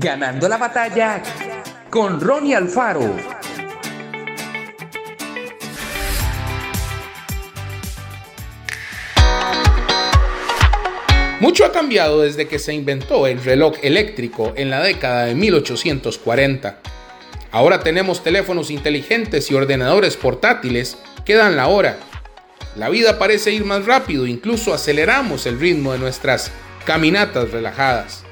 Ganando la batalla con Ronnie Alfaro. Mucho ha cambiado desde que se inventó el reloj eléctrico en la década de 1840. Ahora tenemos teléfonos inteligentes y ordenadores portátiles que dan la hora. La vida parece ir más rápido, incluso aceleramos el ritmo de nuestras caminatas relajadas.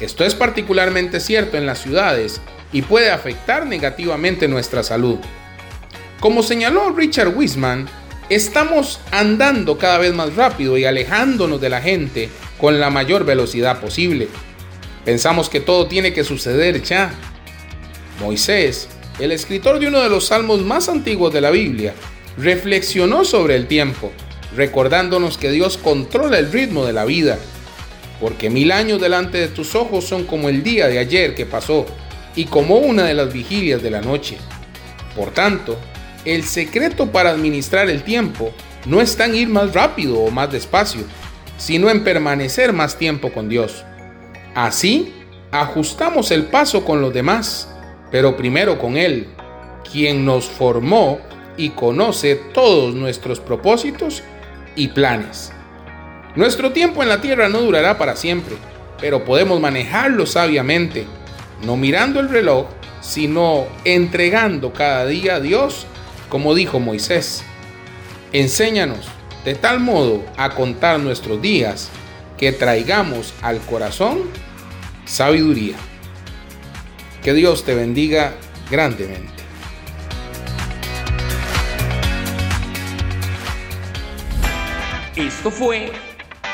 Esto es particularmente cierto en las ciudades y puede afectar negativamente nuestra salud. Como señaló Richard Wiseman, Estamos andando cada vez más rápido y alejándonos de la gente con la mayor velocidad posible. Pensamos que todo tiene que suceder ya. Moisés, el escritor de uno de los salmos más antiguos de la Biblia, reflexionó sobre el tiempo, recordándonos que Dios controla el ritmo de la vida, porque mil años delante de tus ojos son como el día de ayer que pasó y como una de las vigilias de la noche. Por tanto, el secreto para administrar el tiempo no está en ir más rápido o más despacio, sino en permanecer más tiempo con Dios. Así, ajustamos el paso con los demás, pero primero con Él, quien nos formó y conoce todos nuestros propósitos y planes. Nuestro tiempo en la tierra no durará para siempre, pero podemos manejarlo sabiamente, no mirando el reloj, sino entregando cada día a Dios como dijo Moisés, enséñanos de tal modo a contar nuestros días que traigamos al corazón sabiduría. Que Dios te bendiga grandemente. Esto fue